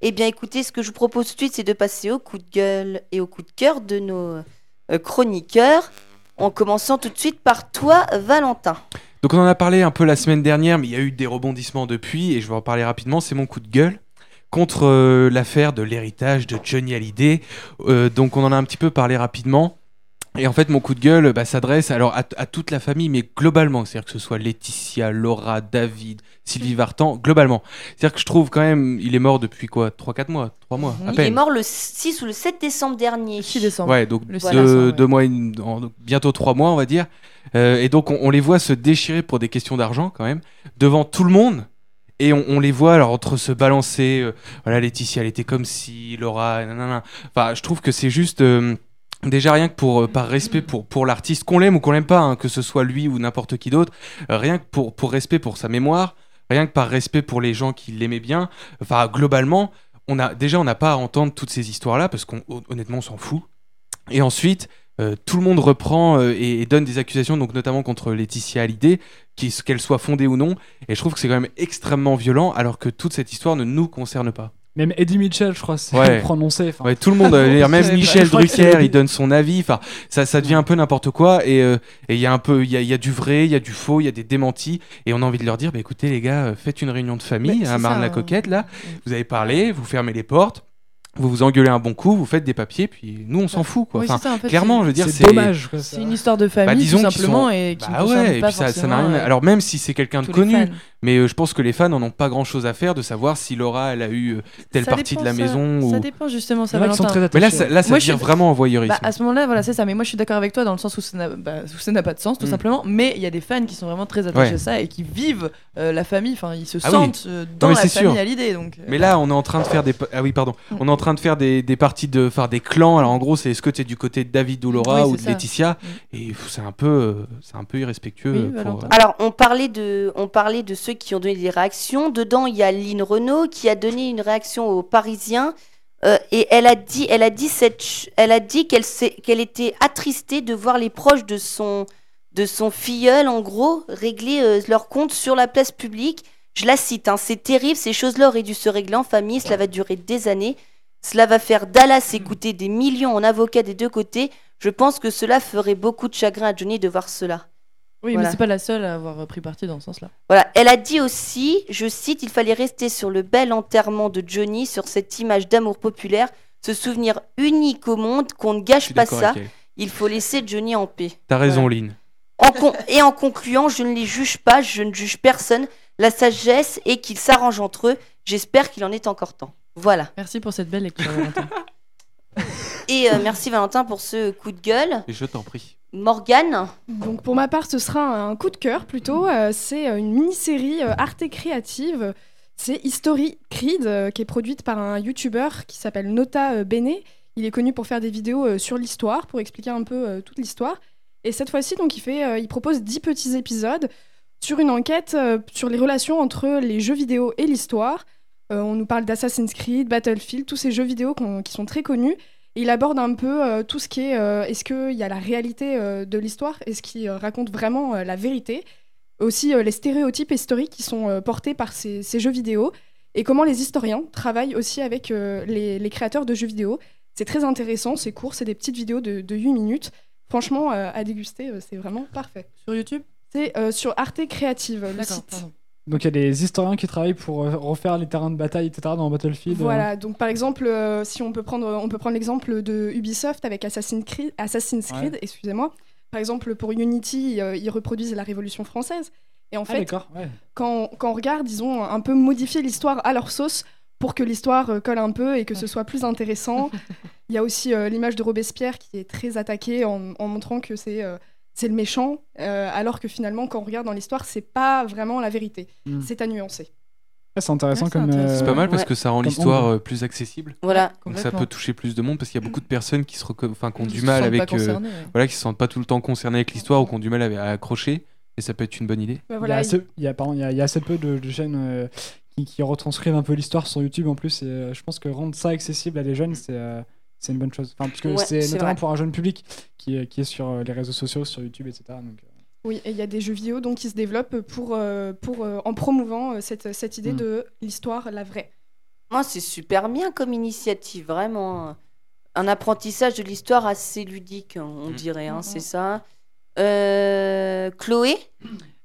Eh bien, écoutez, ce que je vous propose tout de suite, c'est de passer au coup de gueule et au coup de cœur de nos euh, chroniqueurs, en commençant tout de suite par toi, Valentin. Donc on en a parlé un peu la semaine dernière, mais il y a eu des rebondissements depuis, et je vais en parler rapidement. C'est mon coup de gueule contre euh, l'affaire de l'héritage de Johnny Hallyday. Euh, donc on en a un petit peu parlé rapidement. Et en fait, mon coup de gueule bah, s'adresse alors à, à toute la famille, mais globalement, c'est-à-dire que ce soit Laetitia, Laura, David, Sylvie Vartan, globalement. C'est-à-dire que je trouve quand même, il est mort depuis quoi? 3-4 mois? 3 mois à Il est mort le 6 ou le 7 décembre dernier. 6 décembre. Ouais, donc Le deux, 6 décembre, ouais. deux mois, en- bientôt trois mois, on va dire. Euh, et donc, on, on les voit se déchirer pour des questions d'argent, quand même, devant tout le monde. Et on, on les voit, alors, entre se balancer, euh, voilà, Laetitia, elle était comme si, Laura, nanana. Enfin, je trouve que c'est juste. euh, Déjà rien que pour euh, par respect pour l'artiste qu'on l'aime ou qu'on l'aime pas hein, que ce soit lui ou n'importe qui d'autre euh, rien que pour respect pour sa mémoire rien que par respect pour les gens qui l'aimaient bien enfin globalement on a déjà on n'a pas à entendre toutes ces histoires là parce qu'on honnêtement on s'en fout et ensuite, euh, tout le monde reprend et, donne des accusations, donc notamment contre Laetitia Hallyday, qu'elles soient fondées ou non. Et je trouve que c'est quand même extrêmement violent, alors que toute cette histoire ne nous concerne pas. Même Eddie Mitchell, je crois, c'est Ouais. prononcé. Ouais, tout le monde, euh, même. Michel Drucker, il donne son avis. Enfin, ça, ça devient un peu n'importe quoi. Et euh, et il y a un peu, il y a, il y a du vrai, il y a du faux, il y a des démentis. Et on a envie de leur dire, bah, écoutez les gars, euh, faites une réunion de famille à Marne la ça, Coquette là. Vous avez parlé, vous fermez les portes. Vous vous engueulez un bon coup, vous faites des papiers, puis nous on s'en fout quoi. Oui, Enfin, c'est ça, en fait, clairement, je veux dire, c'est c'est dommage. C'est une histoire de Bah, famille, disons tout simplement, sont- et qui Bah ne ouais, et pas puis ça, ça rien. euh, Alors même si c'est quelqu'un de connu, fans. mais euh, je pense que les fans n'en ont pas grand chose à faire de savoir si Laura elle a eu euh, telle Ça partie dépend, de la ça- maison ou. Ça dépend justement, ça Il y en a qui sont Valentin. très Mais là, ça, là, ça Moi, suis- vraiment en voyeurisme. Bah, à ce moment-là, voilà, c'est ça. Mais moi, je suis d'accord avec toi dans le sens où ça n'a bah, pas de sens, tout Mm. simplement. Mais il y a des fans qui sont vraiment très attachés à ça et qui vivent la famille. Enfin, ils se Ah sentent dans la famille à l'idée. Donc. Mais là, on est en train de faire des. Ah oui, pardon. Mm. On est en train de faire des, des parties de. Faire des clans. Alors en gros, c'est est-ce que tu es du côté de David ou Laura Oui, ou de ça. Laetitia Mm. Et c'est un peu. C'est un peu irrespectueux. Oui, euh, pour, euh, Alors, on parlait, de, on parlait de ceux qui ont donné des réactions. Dedans, il y a Lynn Renault qui a donné une réaction aux Parisiens. euh, et elle a dit, elle a dit, cette, elle a dit qu'elle, s'est- qu'elle était attristée de voir les proches de son, de son filleul, en gros, régler euh, leur compte sur la place publique. Je la cite, hein, c'est terrible, ces choses-là auraient dû se régler en famille, cela va durer des années. Cela va faire Dallas écouter des millions en avocats des deux côtés. Je pense que cela ferait beaucoup de chagrin à Johnny de voir cela. Oui, Voilà. mais c'est pas la seule à avoir pris parti dans ce sens-là. Voilà, elle a dit aussi, je cite, il fallait rester sur le bel enterrement de Johnny, sur cette image d'amour populaire, ce souvenir unique au monde, qu'on ne gâche pas ça, il faut laisser Johnny en paix. T'as raison, Lynn. En con- et en concluant, je ne les juge pas, je ne juge personne, la sagesse est qu'ils s'arrangent entre eux, j'espère qu'il en est encore temps. Voilà. Merci pour cette belle lecture, Valentin. Et euh, merci Valentin pour ce coup de gueule. Et je t'en prie. Morgane, Donc pour ma part, ce sera un coup de cœur plutôt. Euh, c'est euh, une mini-série euh, Arte Créative. C'est History Creed, qui est produite par un YouTuber qui s'appelle Nota Bene. Il est connu pour faire des vidéos sur l'histoire, pour expliquer un peu toute l'histoire. Et cette fois-ci, donc, il, fait, il propose 10 petits épisodes sur une enquête sur les relations entre les jeux vidéo et l'histoire. Euh, on nous parle d'Assassin's Creed, Battlefield, tous ces jeux vidéo qui sont très connus. Et il aborde un peu euh, tout ce qui est euh, est-ce qu'il y a la réalité de l'histoire Est-ce qu'il raconte vraiment la vérité Aussi les stéréotypes historiques qui sont portés par ces, ces jeux vidéo et comment les historiens travaillent aussi avec les, les créateurs de jeux vidéo. C'est très intéressant, c'est court, c'est des petites vidéos de, de 8 minutes. Franchement, à déguster, c'est vraiment parfait. Sur YouTube? C'est sur Arte Créative, le site. pardon. Donc il y a des historiens qui travaillent pour euh, refaire les terrains de bataille, etc. dans Battlefield. euh. Voilà, donc par exemple, euh, si on peut prendre, on peut prendre l'exemple de Ubisoft avec Assassin's Creed, Assassin's Ouais. Creed excusez-moi. Par exemple, pour Unity, euh, ils reproduisent la Révolution française. Et en Ah fait, ouais. quand, quand on regarde, ils ont un peu modifié l'histoire à leur sauce pour que l'histoire euh, colle un peu et que ce soit plus intéressant. Il y a aussi euh, l'image de Robespierre qui est très attaquée en, en montrant que c'est euh, c'est le méchant, euh, alors que finalement, quand on regarde dans l'histoire, c'est pas vraiment la vérité. Mm. C'est à nuancer. Ah, c'est intéressant Ouais, c'est comme. intéressant. C'est pas mal parce ouais. que ça rend l'histoire euh, plus accessible. voilà. Donc ça peut toucher plus de monde parce qu'il y a beaucoup de personnes qui se enfin, qui ont Qui du se mal sentent avec euh, ouais. voilà qui se sentent pas tout le temps concernés avec l'histoire ou qui ont du mal à, à accrocher et ça peut être une bonne idée. Bah Il y, a assez, il y a, pardon, il y a- il y a assez peu de, de chaînes euh, qui, qui retranscrivent un peu l'histoire sur YouTube en plus. Et euh, je pense que rendre ça accessible à des jeunes, c'est euh, c'est une bonne chose. Enfin, parce que Ouais, c'est notamment vrai. pour un jeune public qui, est- qui est sur euh, les réseaux sociaux, sur YouTube, etc. Donc, euh, Oui, et il y a des jeux vidéo donc, qui se développent pour, euh, pour, euh, en promouvant cette, cette idée Mm. de l'histoire, la vraie. Moi, c'est super bien comme initiative, vraiment. Un apprentissage de l'histoire assez ludique, on Mm. dirait, hein, Mhm. c'est ça. Euh, Chloé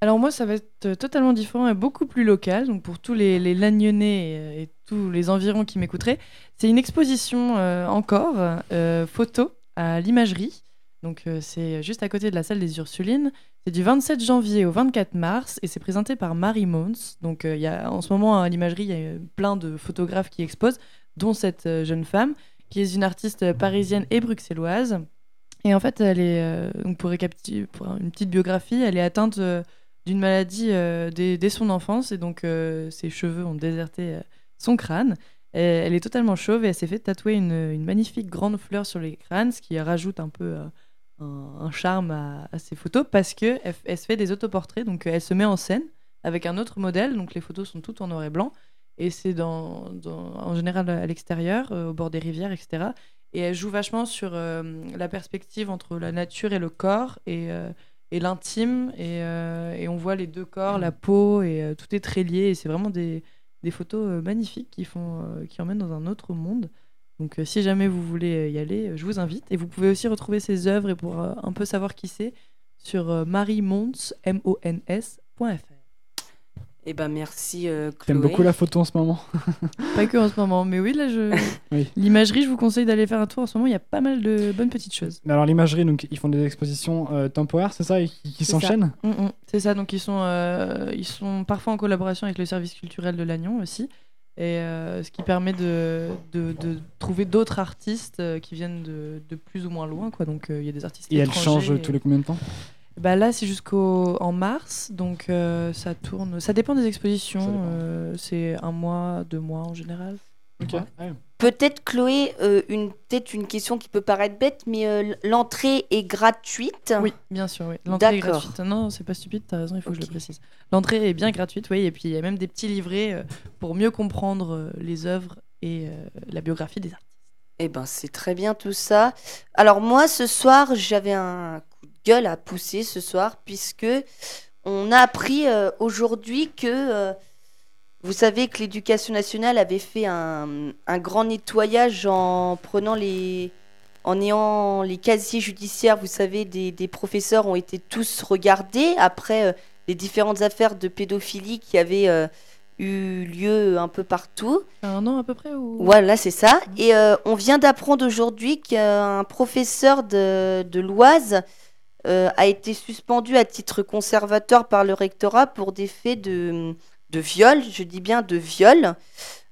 Alors moi, ça va être euh, totalement différent et beaucoup plus local. Donc pour tous les, les Lagnonnais et, tous les environs qui m'écouteraient, c'est une exposition euh, encore euh, photo à l'imagerie. Donc euh, c'est juste à côté de la salle des Ursulines. C'est du 27 janvier au 24 mars et c'est présenté par Marie Mons. Donc euh, il y a, en ce moment à l'imagerie, il y a euh, plein de photographes qui exposent, dont cette euh, jeune femme qui est une artiste euh, parisienne et bruxelloise. Et en fait, elle est, euh, donc pour pour une petite biographie, elle est atteinte euh, d'une maladie euh, dès, son enfance. Et donc euh, ses cheveux ont déserté euh, son crâne. Elle est totalement chauve et elle s'est fait tatouer une, magnifique grande fleur sur les crânes, ce qui rajoute un peu un, charme à, ses photos parce que elle, se fait des autoportraits, donc elle se met en scène avec un autre modèle, donc les photos sont toutes en noir et blanc. Et c'est en général à l'extérieur, au bord des rivières, etc. Et elle joue vachement sur la perspective entre la nature et le corps. Et, et l'intime. Et, euh, et on voit les deux corps, la peau, et euh, tout est très lié. Et c'est vraiment des, des photos euh, magnifiques qui, font, qui emmènent dans un autre monde. Donc si jamais vous voulez y aller, je vous invite. Et vous pouvez aussi retrouver ses œuvres et pour un peu savoir qui c'est sur mariemons, M-O-N-S.fr. Eh ben merci euh, Chloé. T'aimes beaucoup la photo en ce moment Pas que en ce moment, mais oui, là, je... Oui. l'imagerie, je vous conseille d'aller faire un tour en ce moment. Il y a pas mal de bonnes petites choses. Mais alors l'imagerie, donc ils font des expositions euh, temporaires, c'est ça, et qui, s'enchaînent Mm, mm. C'est ça, donc ils sont, euh, ils sont parfois en collaboration avec le service culturel de Lannion aussi, et euh, ce qui permet de, de, de trouver d'autres artistes euh, qui viennent de, de plus ou moins loin. Quoi. Donc euh, il y a des artistes Et elles changent et- tous les combien de temps Bah là, c'est jusqu'au en mars, donc euh, ça tourne. Ça dépend des expositions. Euh, c'est un mois, deux mois en général. Ok. Ouais. Ouais. Peut-être Chloé, euh, une peut-être une question qui peut paraître bête, mais euh, l'entrée est gratuite. Oui, bien sûr, oui. L'entrée est D'accord. gratuite. Non, c'est pas stupide, t'as raison, il faut que je le précise. L'entrée est bien gratuite, oui, et puis il y a même des petits livrets euh, pour mieux comprendre euh, les œuvres et euh, la biographie des artistes. Eh ben c'est très bien tout ça. Alors moi ce soir j'avais un gueule à pousser ce soir puisque on a appris euh, aujourd'hui que euh, vous savez que l'éducation nationale avait fait un, un grand nettoyage en prenant les en ayant les casiers judiciaires, vous savez, des, des professeurs ont été tous regardés après euh, les différentes affaires de pédophilie qui avaient eu lieu un peu partout. Un an à peu près ou... Voilà, c'est ça. Et euh, on vient d'apprendre aujourd'hui qu'un professeur de, de l'Oise euh, a été suspendu à titre conservateur par le rectorat pour des faits de, de viol, je dis bien de viol,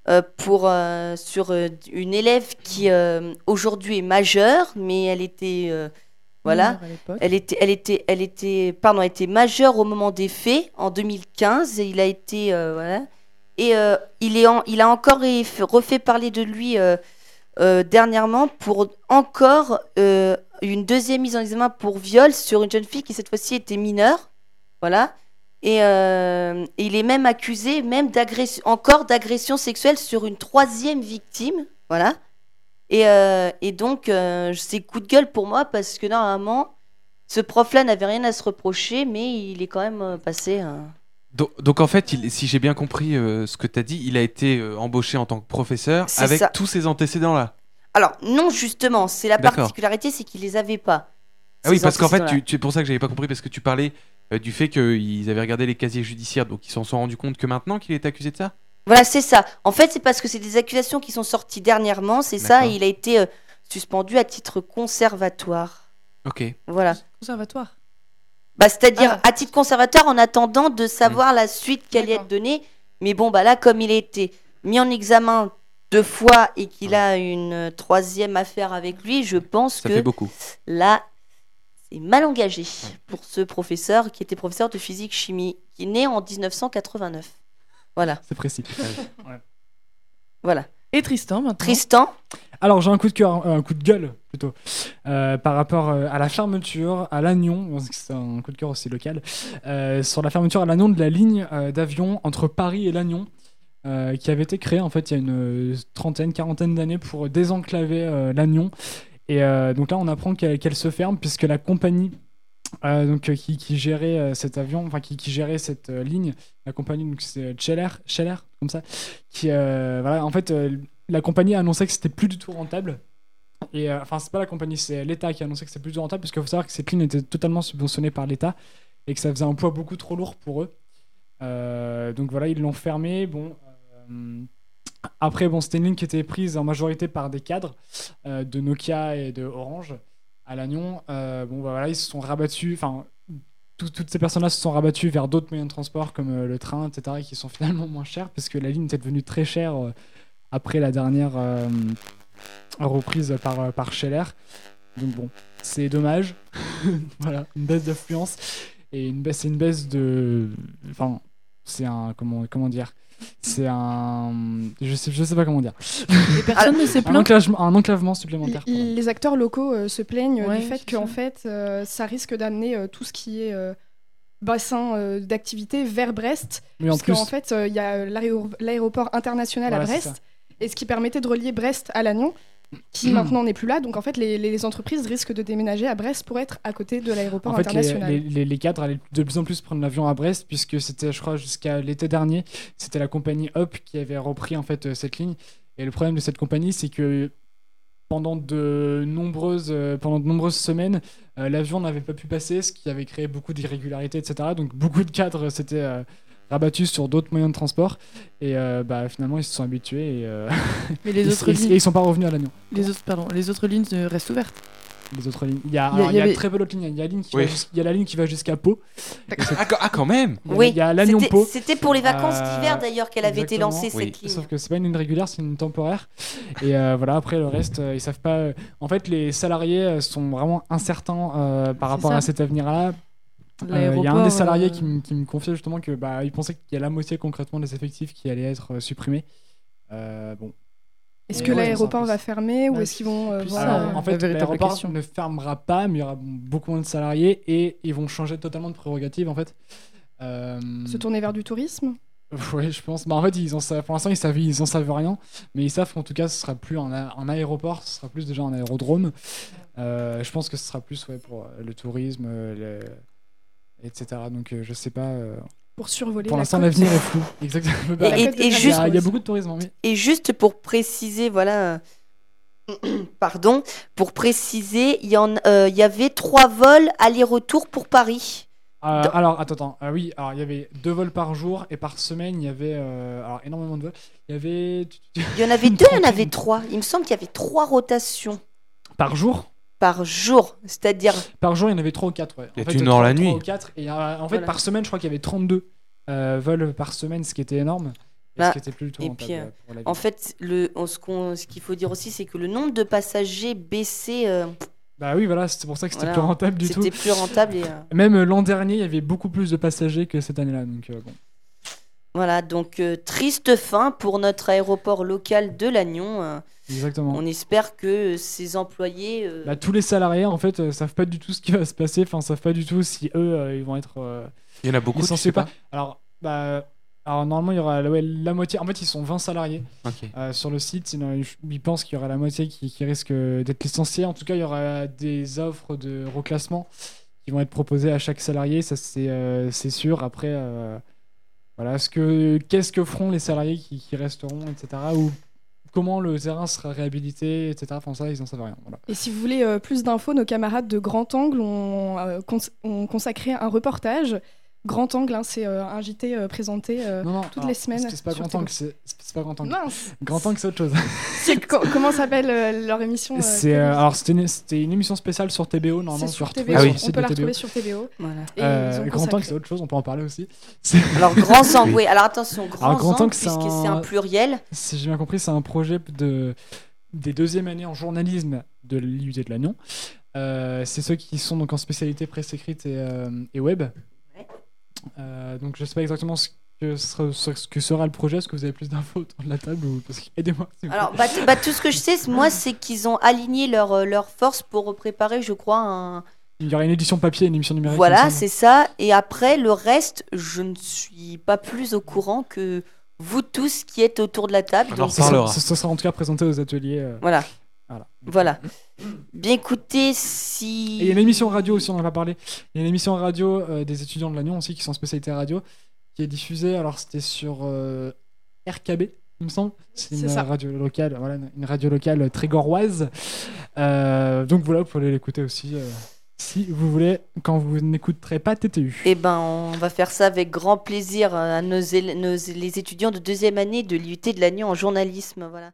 euh, pour, euh, sur une élève qui aujourd'hui est majeure, mais elle était... voilà. Elle était, elle était, elle était, pardon, elle était majeure au moment des faits en 2015. Et il a été, voilà. Et il est, en- il a encore refait parler de lui euh, dernièrement pour encore euh, une deuxième mise en examen pour viol sur une jeune fille qui cette fois-ci était mineure, voilà. Et, euh, et il est même accusé même encore d'agression sexuelle sur une troisième victime, voilà. Et, euh, et donc, euh, c'est coup de gueule pour moi parce que normalement, ce prof-là n'avait rien à se reprocher, mais il est quand même passé. euh, Donc, donc, en fait, il- si j'ai bien compris ce que tu as dit, il a été embauché en tant que professeur avec ça. tous ses antécédents-là. Alors, non, justement, c'est la D'accord. particularité, c'est qu'il les avait pas. Ah oui, parce qu'en fait, tu, tu- c'est pour ça que j'avais pas compris, parce que tu parlais euh, du fait qu'ils avaient regardé les casiers judiciaires, donc ils s'en sont rendus compte que maintenant qu'il est accusé de ça? Voilà, c'est ça. En fait, c'est parce que c'est des accusations qui sont sorties dernièrement, c'est ça, D'accord. et il a été euh, suspendu à titre conservatoire. Ok. Voilà. Conservatoire? Bah, c'est-à-dire Ah. à titre conservatoire en attendant de savoir la suite qui allait D'accord. être donnée. Mais bon, bah là, comme il a été mis en examen deux fois et qu'il a une euh, troisième affaire avec lui, je pense Ça que fait beaucoup. là, c'est mal engagé pour ce professeur qui était professeur de physique-chimie, qui est né en 1989. Voilà, C'est précis. voilà. Et Tristan maintenant. Tristan, Alors j'ai un coup de cœur, un coup de gueule plutôt, euh, par rapport euh, à la fermeture à Lannion, c'est un coup de cœur aussi local, euh, sur la fermeture à Lannion de la ligne euh, d'avion entre Paris et Lannion, euh, qui avait été créée en fait il y a une euh, trentaine, quarantaine d'années pour désenclaver euh. Et euh, donc là on apprend qu'elle se ferme puisque la compagnie donc, qui, gérait cet avion, enfin qui, gérait cette ligne, la compagnie, donc c'est Scheller, Scheller, comme ça, qui, en fait, la compagnie a annoncé que c'était plus du tout rentable. Et enfin, c'est pas la compagnie, c'est l'État qui a annoncé que c'était plus du tout rentable, parce qu'il faut savoir que cette ligne était totalement subventionnée par l'État et que ça faisait un poids beaucoup trop lourd pour eux. Donc voilà, ils l'ont fermé. Bon, après, bon, c'était une ligne qui était prise en majorité par des cadres euh, de Nokia et de Orange à Lannion. Euh, bon, bah, voilà, ils se sont rabattus. Enfin, tout- toutes ces personnes-là se sont rabattues vers d'autres moyens de transport comme euh, le train, etc., qui sont finalement moins chers parce que la ligne était devenue très chère euh, après la dernière euh, reprise par, euh, par Scheller. Donc bon, c'est dommage. voilà, une baisse d'affluence et une baisse, une baisse de. Enfin, c'est un. Comment, comment dire C'est un. Je sais, je sais pas comment dire. Et personne ne s'est Un plaint. enclavement, un enclavement supplémentaire. Les acteurs locaux euh, se plaignent Ouais, du fait qu'en ça. fait, euh, ça risque d'amener euh, tout ce qui est euh, bassin euh, d'activité vers Brest. Mais en parce qu'en fait, euh, il y a l'aéro- l'aéroport international Voilà, à Brest, et ce qui permettait de relier Brest à Lannion, qui maintenant n'est plus là. Donc en fait, les, les entreprises risquent de déménager à Brest pour être à côté de l'aéroport En fait, international. les- les- les cadres allaient de plus en plus prendre l'avion à Brest, puisque c'était, je crois, jusqu'à l'été dernier, c'était la compagnie Up qui avait repris en fait euh, cette ligne. Et le problème de cette compagnie, c'est que pendant de nombreuses, euh, pendant de nombreuses semaines, euh, l'avion n'avait pas pu passer, ce qui avait créé beaucoup d'irrégularités, etc. Donc beaucoup de cadres s'étaient euh, rabattus sur d'autres moyens de transport. Et euh, bah, finalement, ils se sont habitués et, euh, Mais les ils, autres ils- lignes, et ils sont pas revenus à l'agneau. les autres, pardon, les autres lignes euh, restent ouvertes. Les autres lignes. Il y a, Il y a- alors, il il y y a avait- très peu d'autres lignes. Il y a, la ligne Oui. il y a la ligne qui va jusqu'à Pau. Ah, quand- ah, quand même Il y a, Oui, il y a Pau. C'était pour les vacances Euh, d'hiver d'ailleurs qu'elle avait été lancée Oui. cette ligne. Sauf que c'est pas une ligne régulière, c'est une temporaire. Et euh, voilà, après le reste, euh, ils savent pas. En fait, les salariés sont vraiment incertains euh, par rapport ça. à cet avenir-là. Euh, Il y a un des salariés euh, qui, me- qui me confiait justement que bah, il pensait qu'il y a la moitié concrètement des effectifs qui allaient être euh, supprimés. Euh, bon. Est-ce que ouais, l'aéroport va fermer ou est-ce qu'ils vont euh, voir, Alors, euh, en fait, l'aéroport ne fermera pas, mais il y aura beaucoup moins de salariés et ils vont changer totalement de prérogatives en fait. Euh, se tourner vers du tourisme Oui, je pense. Bah, en fait, ils en savent, pour l'instant, ils savent, ils en savent rien, mais ils savent qu'en tout cas, ce sera plus un, aéroport, ce sera plus déjà un aérodrome. Euh, je pense que ce sera plus ouais, pour le tourisme, le- etc. Donc, euh, je sais pas. euh, pour survoler Pour l'instant, l'avenir est flou. Exactement. Bah, Et- et il, y juste- a, il y a beaucoup de tourisme, oui. Et juste pour préciser, voilà, euh, pardon, pour préciser, il y, en, euh, il y avait trois vols aller-retour pour Paris. Euh, Dans- alors, attends, attends. Ah oui, alors il y avait deux vols par jour et par semaine, il y avait euh, alors, énormément de vols. Il y avait. Il y en avait deux, il y en avait trois. Il me semble qu'il y avait trois rotations Par jour? Par jour, c'est-à-dire Par jour, il y en avait 3 ou 4. Ouais. Il y a En fait, une heure la trois- nuit. trois ou quatre, et, euh, en fait, Voilà. par semaine, je crois qu'il y avait 32 euh, vols par semaine, ce qui était énorme. Et Bah, ce qui était plus du tout et rentable, puis, euh, euh, pour la en fait, le, on- ce qu'on- ce qu'il faut dire aussi, c'est que le nombre de passagers baissait, euh, Bah oui, voilà, c'est pour ça que c'était Voilà. plus rentable du tout. c'était plus rentable. Et, euh, Même euh, l'an dernier, il y avait beaucoup plus de passagers que cette année-là. Donc, euh, bon. voilà, donc euh, triste fin pour notre aéroport local de Lannion. euh, Exactement. on espère que ces employés. euh, Bah, tous les salariés, en fait, euh, savent pas du tout ce qui va se passer. Enfin, savent pas du tout si eux, euh, ils vont être. euh, Il y en a beaucoup, tu licenciés sais pas. pas Alors, bah. Alors normalement il y aura ouais, la moitié, en fait ils sont 20 salariés Ok. euh, sur le site, sinon ils ils pensent qu'il y aura la moitié qui, qui risque d'être licenciée. En tout cas il y aura des offres de reclassement qui vont être proposées à chaque salarié, ça c'est euh, c'est sûr. Après, euh, voilà, ce que qu'est-ce que feront les salariés qui, qui resteront, etc. Ou comment le terrain sera réhabilité, etc. Enfin ça ils en savent rien. Et si vous voulez euh, plus d'infos, nos camarades de Grand Angle ont, euh, consacré un reportage. Grand Angle, hein, c'est euh, un JT euh, présenté. euh, Non non, toutes alors, les semaines C'est pas sur grand angle, c'est c'est pas grand angle. Mince Grand angle c'est autre chose. C'est co- Comment s'appelle euh, leur émission euh, C'est euh, alors c'était une, c'était une émission spéciale sur TBO normalement sur Ah oui. retrouver on sur peut la retrouver TBO. sur voilà. Et Euh, ont grand angle c'est autre chose, on peut en parler aussi. C'est- Alors, grand angle, Oui. oui. Alors, attention, grand, Alors, grand angle, c'est un- c'est un pluriel. Si j'ai bien compris, c'est un projet de des deuxième années en journalisme de l'IUT de Lannion. Euh, c'est ceux qui sont donc en spécialité presse écrite et, euh, et web. Euh, donc je sais pas exactement ce que sera, ce que sera le projet. Est-ce que vous avez plus d'infos autour de la table ou parce que aidez-moi. Alors, bah, bah, tout ce que je sais, c'est- moi, c'est qu'ils ont aligné leurs euh, forces pour préparer, je crois, un. Il y aura une édition papier et une émission numérique. Voilà, c'est ça. Et après, le reste, je ne suis pas plus au courant que vous tous qui êtes autour de la table. Donc, Ce sera- en tout cas présenté aux ateliers. euh, voilà. Voilà. Voilà. Bien écoutez, si. Et il y a une émission radio aussi, on en a pas parlé. Il y a une émission radio euh, des étudiants de Lannion aussi qui sont spécialité radio, qui est diffusée. Alors c'était sur euh, RKB, il me semble. C'est une ça. radio locale, voilà, une radio locale trégoroise. Euh, donc voilà, vous pouvez l'écouter aussi si vous voulez, quand vous n'écouterez pas TTU. Eh ben, on va faire ça avec grand plaisir à nos, les étudiants de deuxième année de l'IUT de Lannion en journalisme. Voilà.